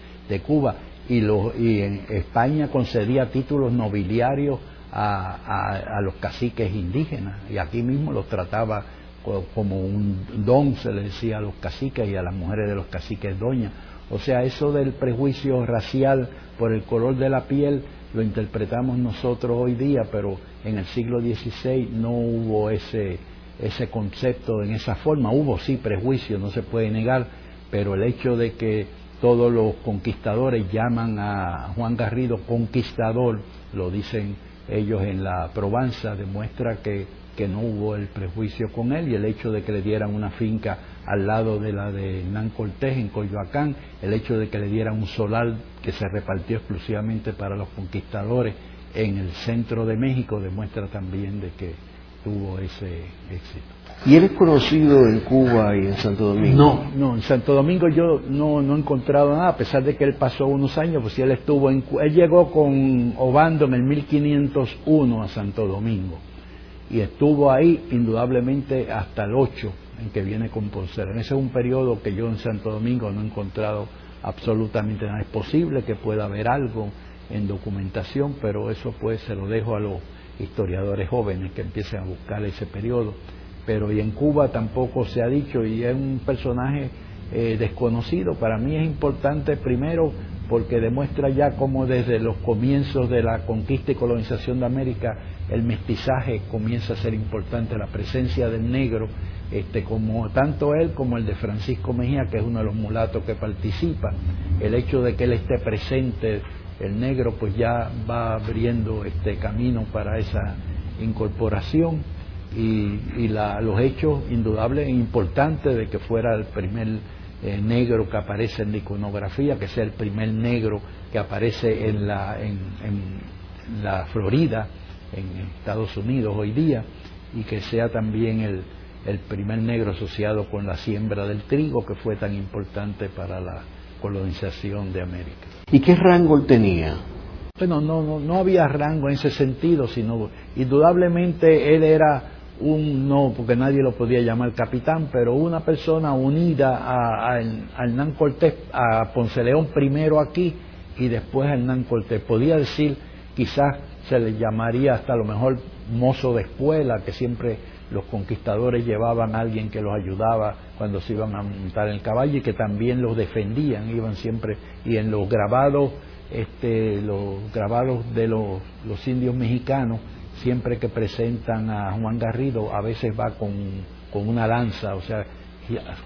Cuba, y, y en España concedía títulos nobiliarios a, los caciques indígenas y aquí mismo los trataba como un don, se le decía a los caciques y a las mujeres de los caciques doña. O sea, eso del prejuicio racial por el color de la piel lo interpretamos nosotros hoy día, pero en el siglo XVI no hubo ese, ese concepto en esa forma. Hubo sí prejuicio, no se puede negar, pero el hecho de que todos los conquistadores llaman a Juan Garrido conquistador, lo dicen ellos en la probanza demuestra que, que no hubo el prejuicio con él y el hecho de que le dieran una finca al lado de la de Hernán Cortés en Coyoacán, el hecho de que le dieran un solar que se repartió exclusivamente para los conquistadores en el centro de México demuestra también de que tuvo ese éxito.
¿Y él es conocido en Cuba y en Santo Domingo?
No, no, en Santo Domingo yo no, no he encontrado nada, a pesar de que él pasó unos años, pues él estuvo en... Él llegó con Obando en el 1501 a Santo Domingo y estuvo ahí indudablemente hasta el 8 en que viene con En Ese es un periodo que yo en Santo Domingo no he encontrado absolutamente nada. Es posible que pueda haber algo en documentación, pero eso pues se lo dejo a los historiadores jóvenes que empiecen a buscar ese periodo pero y en Cuba tampoco se ha dicho y es un personaje eh, desconocido. Para mí es importante primero porque demuestra ya cómo desde los comienzos de la conquista y colonización de América el mestizaje comienza a ser importante, la presencia del negro, este, como tanto él como el de Francisco Mejía, que es uno de los mulatos que participa, el hecho de que él esté presente, el negro, pues ya va abriendo este camino para esa incorporación y, los hechos indudables e importantes de que fuera el primer eh, negro que aparece en la iconografía, que sea el primer negro que aparece en la, en, la Florida, en Estados Unidos hoy día, y que sea también el, el primer negro asociado con la siembra del trigo, que fue tan importante para la colonización de América.
¿Y qué rango él tenía?
Bueno, no, no, no había rango en ese sentido, sino indudablemente él era un no, porque nadie lo podía llamar capitán, pero una persona unida a, Hernán Cortés, a Ponce León primero aquí y después a Hernán Cortés. Podía decir, quizás se le llamaría hasta a lo mejor mozo de escuela, que siempre los conquistadores llevaban a alguien que los ayudaba cuando se iban a montar el caballo y que también los defendían, iban siempre, y en los grabados, este, los grabados de los indios mexicanos, siempre que presentan a Juan Garrido, a veces va con, una lanza, o sea,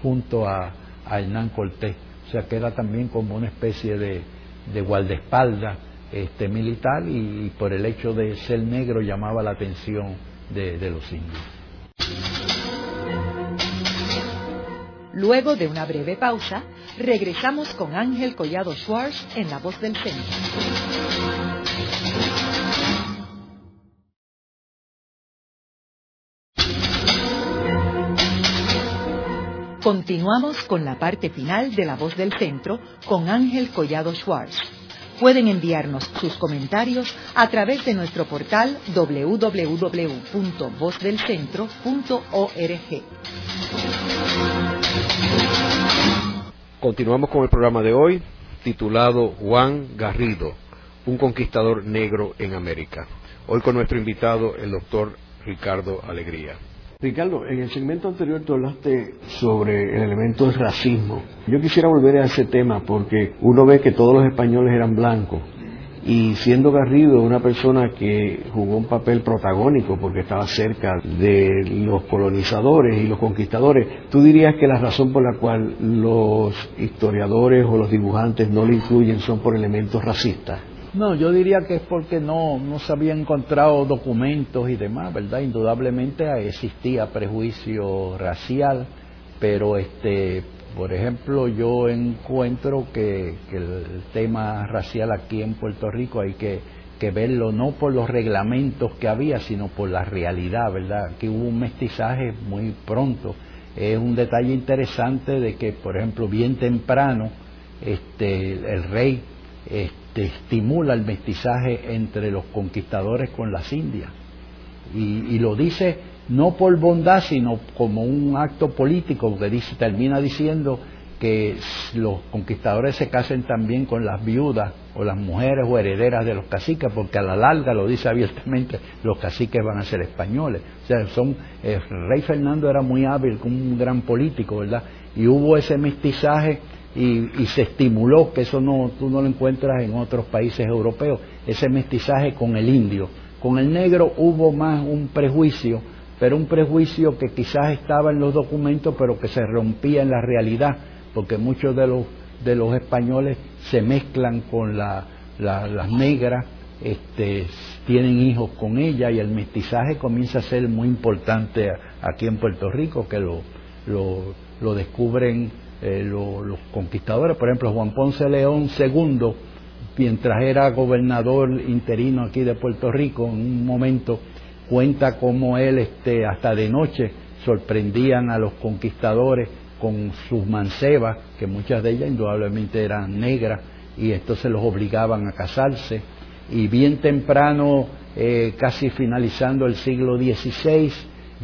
junto a, Hernán Cortés. O sea, que era también como una especie de, de guardaespaldas este, militar y, por el hecho de ser negro llamaba la atención de los indios.
Luego de una breve pausa, regresamos con Ángel Collado Schwartz en La Voz del Centro. Continuamos con la parte final de La Voz del Centro con Ángel Collado Schwartz. Pueden enviarnos sus comentarios a través de nuestro portal www.vozdelcentro.org.
Continuamos con el programa de hoy titulado Juan Garrido, un conquistador negro en América. Hoy con nuestro invitado, el doctor Ricardo Alegría.
Ricardo, en el segmento anterior tú hablaste sobre el elemento del racismo. Yo quisiera volver a ese tema porque uno ve que todos los españoles eran blancos y siendo Garrido una persona que jugó un papel protagónico porque estaba cerca de los colonizadores y los conquistadores, ¿tú dirías que la razón por la cual los historiadores o los dibujantes no lo incluyen son por elementos racistas?
No, yo diría que es porque no, no se habían encontrado documentos y demás, ¿verdad? Indudablemente existía prejuicio racial, pero este, por ejemplo, yo encuentro que, el tema racial aquí en Puerto Rico hay que, que, verlo no por los reglamentos que había, sino por la realidad, ¿verdad? Aquí hubo un mestizaje muy pronto. Es un detalle interesante de que, por ejemplo, bien temprano, este, el rey este, estimula el mestizaje entre los conquistadores con las indias. Y, lo dice no por bondad, sino como un acto político, que dice, termina diciendo que los conquistadores se casen también con las viudas o las mujeres o herederas de los caciques, porque a la larga, lo dice abiertamente, los caciques van a ser españoles. O sea, son, el rey Fernando era muy hábil, un gran político, ¿verdad? Y hubo ese mestizaje y, se estimuló, que eso no, tú no lo encuentras en otros países europeos, ese mestizaje con el indio. Con el negro hubo más un prejuicio, pero un prejuicio que quizás estaba en los documentos, pero que se rompía en la realidad, porque muchos de los, de los españoles se mezclan con la, las negras, este, tienen hijos con ella y el mestizaje comienza a ser muy importante aquí en Puerto Rico, que lo, lo descubren eh, los conquistadores, por ejemplo, Juan Ponce León II, mientras era gobernador interino aquí de Puerto Rico, en un momento cuenta cómo él este, hasta de noche sorprendían a los conquistadores con sus mancebas, que muchas de ellas indudablemente eran negras, y entonces los obligaban a casarse. Y bien temprano, eh, casi finalizando el siglo XVI,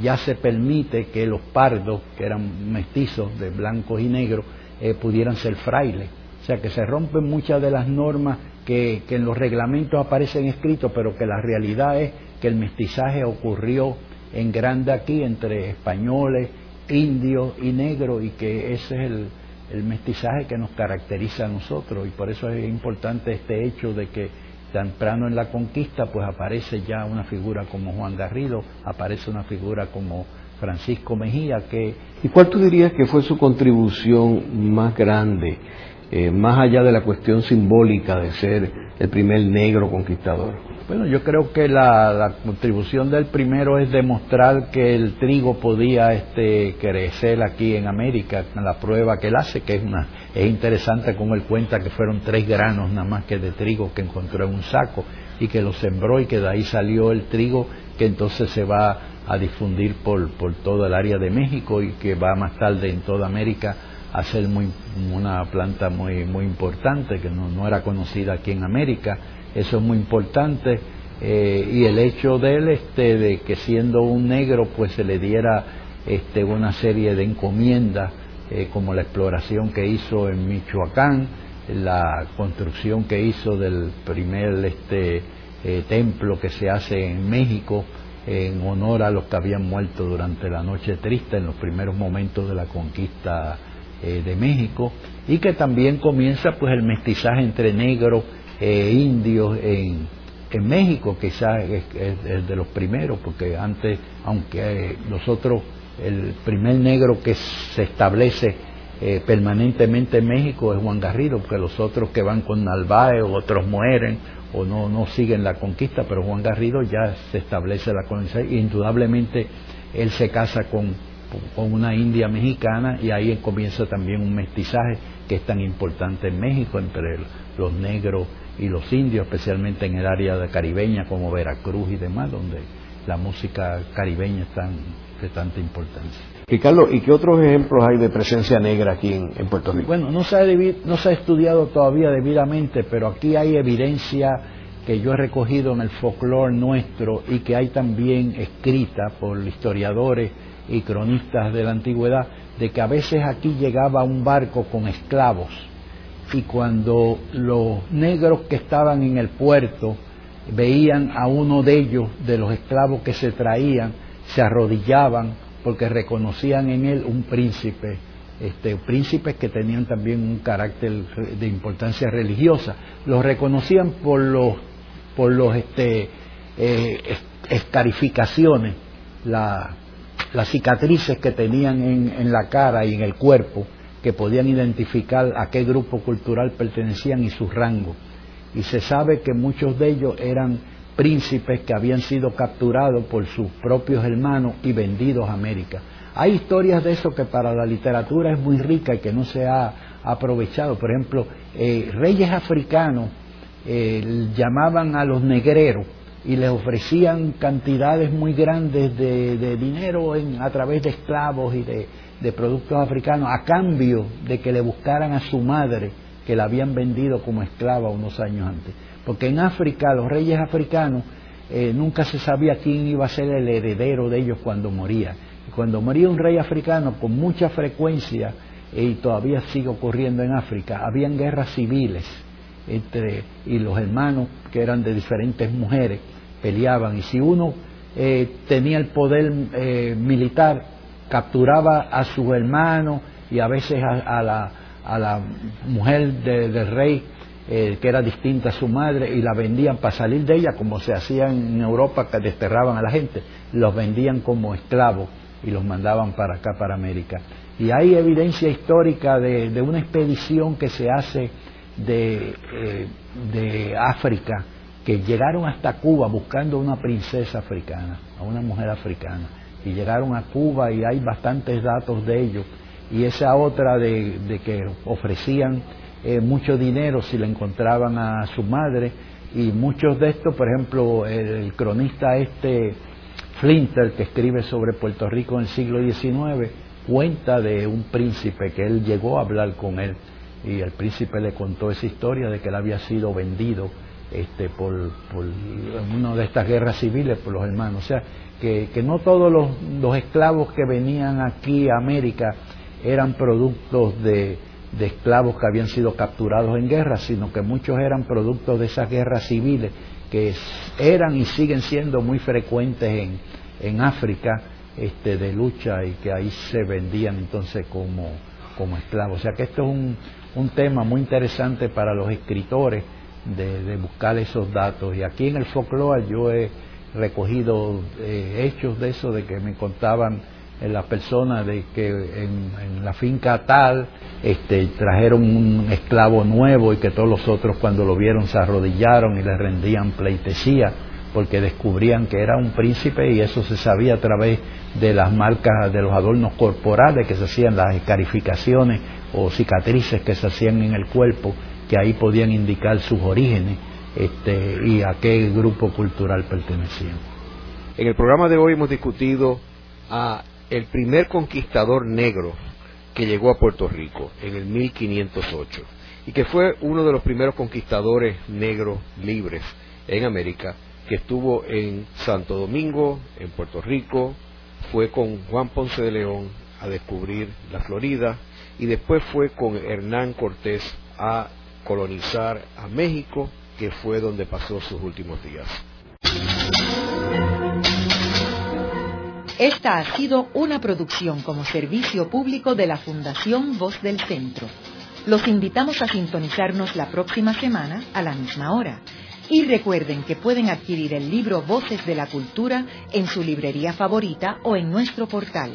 ya se permite que los pardos, que eran mestizos de blancos y negros, eh, pudieran ser frailes. O sea que se rompen muchas de las normas que, en los reglamentos aparecen escritos, pero que la realidad es que el mestizaje ocurrió en grande aquí entre españoles, indios y negros y que ese es el, el mestizaje que nos caracteriza a nosotros y por eso es importante este hecho de que temprano en la conquista, pues aparece ya una figura como Juan Garrido, aparece una figura como Francisco Mejía, que...
¿Y cuál tú dirías que fue su contribución más grande, eh, más allá de la cuestión simbólica de ser el primer negro conquistador?
Bueno, yo creo que la, contribución del primero es demostrar que el trigo podía este, crecer aquí en América, la prueba que él hace, que es, una, es interesante como él cuenta que fueron tres granos nada más que de trigo que encontró en un saco y que lo sembró y que de ahí salió el trigo que entonces se va a difundir por, por todo el área de México y que va más tarde en toda América a ser muy, una planta muy, muy importante que no, no era conocida aquí en América eso es muy importante. Eh, y el hecho de él, este, de que siendo un negro, pues se le diera este, una serie de encomiendas, eh, como la exploración que hizo en Michoacán, la construcción que hizo del primer este, eh, templo que se hace en México, en honor a los que habían muerto durante la noche triste en los primeros momentos de la conquista de México y que también comienza pues el mestizaje entre negros e indios en, En México quizás es, de los primeros, porque antes, aunque nosotros, el primer negro que se establece eh, permanentemente en México es Juan Garrido, porque los otros que van con Narváez, otros mueren o no, no siguen la conquista, pero Juan Garrido ya se establece la colonización. Indudablemente él se casa con, con una india mexicana y ahí comienza también un mestizaje que es tan importante en México entre los negros y los indios, especialmente en el área de caribeña como Veracruz y demás, donde la música caribeña es tan, de tanta importancia.
Ricardo, ¿y qué otros ejemplos hay de presencia negra aquí en, Puerto Rico?
Bueno, no se, ha no se ha estudiado todavía debidamente, pero aquí hay evidencia que yo he recogido en el folclore nuestro y que hay también escrita por historiadores y cronistas de la antigüedad, de que a veces aquí llegaba un barco con esclavos y cuando los negros que estaban en el puerto veían a uno de ellos, de los esclavos que se traían, se arrodillaban porque reconocían en él un príncipe, este, príncipes que tenían también un carácter de importancia religiosa. Los reconocían por los, por los este, eh, escarificaciones, las cicatrices que tenían en, en la cara y en el cuerpo, que podían identificar a qué grupo cultural pertenecían y su rango. Y se sabe que muchos de ellos eran príncipes que habían sido capturados por sus propios hermanos y vendidos a América. Hay historias de eso que para la literatura es muy rica y que no se ha aprovechado. Por ejemplo, eh, reyes africanos eh, llamaban a los negreros y les ofrecían cantidades muy grandes de, dinero a través de esclavos y de, productos africanos a cambio de que le buscaran a su madre que la habían vendido como esclava unos años antes. Porque en África, los reyes africanos, eh, nunca se sabía quién iba a ser el heredero de ellos cuando moría. Y cuando moría un rey africano, con mucha frecuencia, y todavía sigue ocurriendo en África, habían guerras civiles entre, y los hermanos, que eran de diferentes mujeres, peleaban. Y si uno eh, tenía el poder eh, militar, capturaba a su hermano y a veces a, la, a la, mujer del rey eh, que era distinta a su madre y la vendían para salir de ella, como se hacía en Europa, que desterraban a la gente, los vendían como esclavos y los mandaban para acá, para América. Y hay evidencia histórica de, una expedición que se hace de, eh, de África, que llegaron hasta Cuba buscando una princesa africana, a una mujer africana, y llegaron a Cuba y hay bastantes datos de ello. Y esa otra de, que ofrecían eh, mucho dinero si le encontraban a su madre y muchos de estos, por ejemplo, el, cronista este Flinter que escribe sobre Puerto Rico en el siglo XIX, cuenta de un príncipe que él llegó a hablar con él y el príncipe le contó esa historia de que él había sido vendido este, por, por una de estas guerras civiles por los hermanos. O sea, que, que no todos los, los esclavos que venían aquí a América eran productos de, de esclavos que habían sido capturados en guerra, sino que muchos eran productos de esas guerras civiles que eran y siguen siendo muy frecuentes en, en África este, de lucha y que ahí se vendían entonces como, como esclavos. O sea que esto es un, un tema muy interesante para los escritores de, de, buscar esos datos. Y aquí en el folclore yo he recogido eh, hechos de eso, de que me contaban en la persona de que en, la finca tal este, trajeron un esclavo nuevo y que todos los otros cuando lo vieron se arrodillaron y le rendían pleitesía porque descubrían que era un príncipe y eso se sabía a través de las marcas de los adornos corporales que se hacían, las escarificaciones o cicatrices que se hacían en el cuerpo, que ahí podían indicar sus orígenes este, y a qué grupo cultural pertenecían.
En el programa de hoy hemos discutido a el primer conquistador negro que llegó a Puerto Rico en el 1508 y que fue uno de los primeros conquistadores negros libres en América, que estuvo en Santo Domingo, en Puerto Rico, fue con Juan Ponce de León a descubrir la Florida y después fue con Hernán Cortés a colonizar a México, que fue donde pasó sus últimos días.
Esta ha sido una producción como servicio público de la Fundación Voz del Centro. Los invitamos a sintonizarnos la próxima semana a la misma hora Y recuerden que pueden adquirir el libro Voces de la Cultura en su librería favorita o en nuestro portal.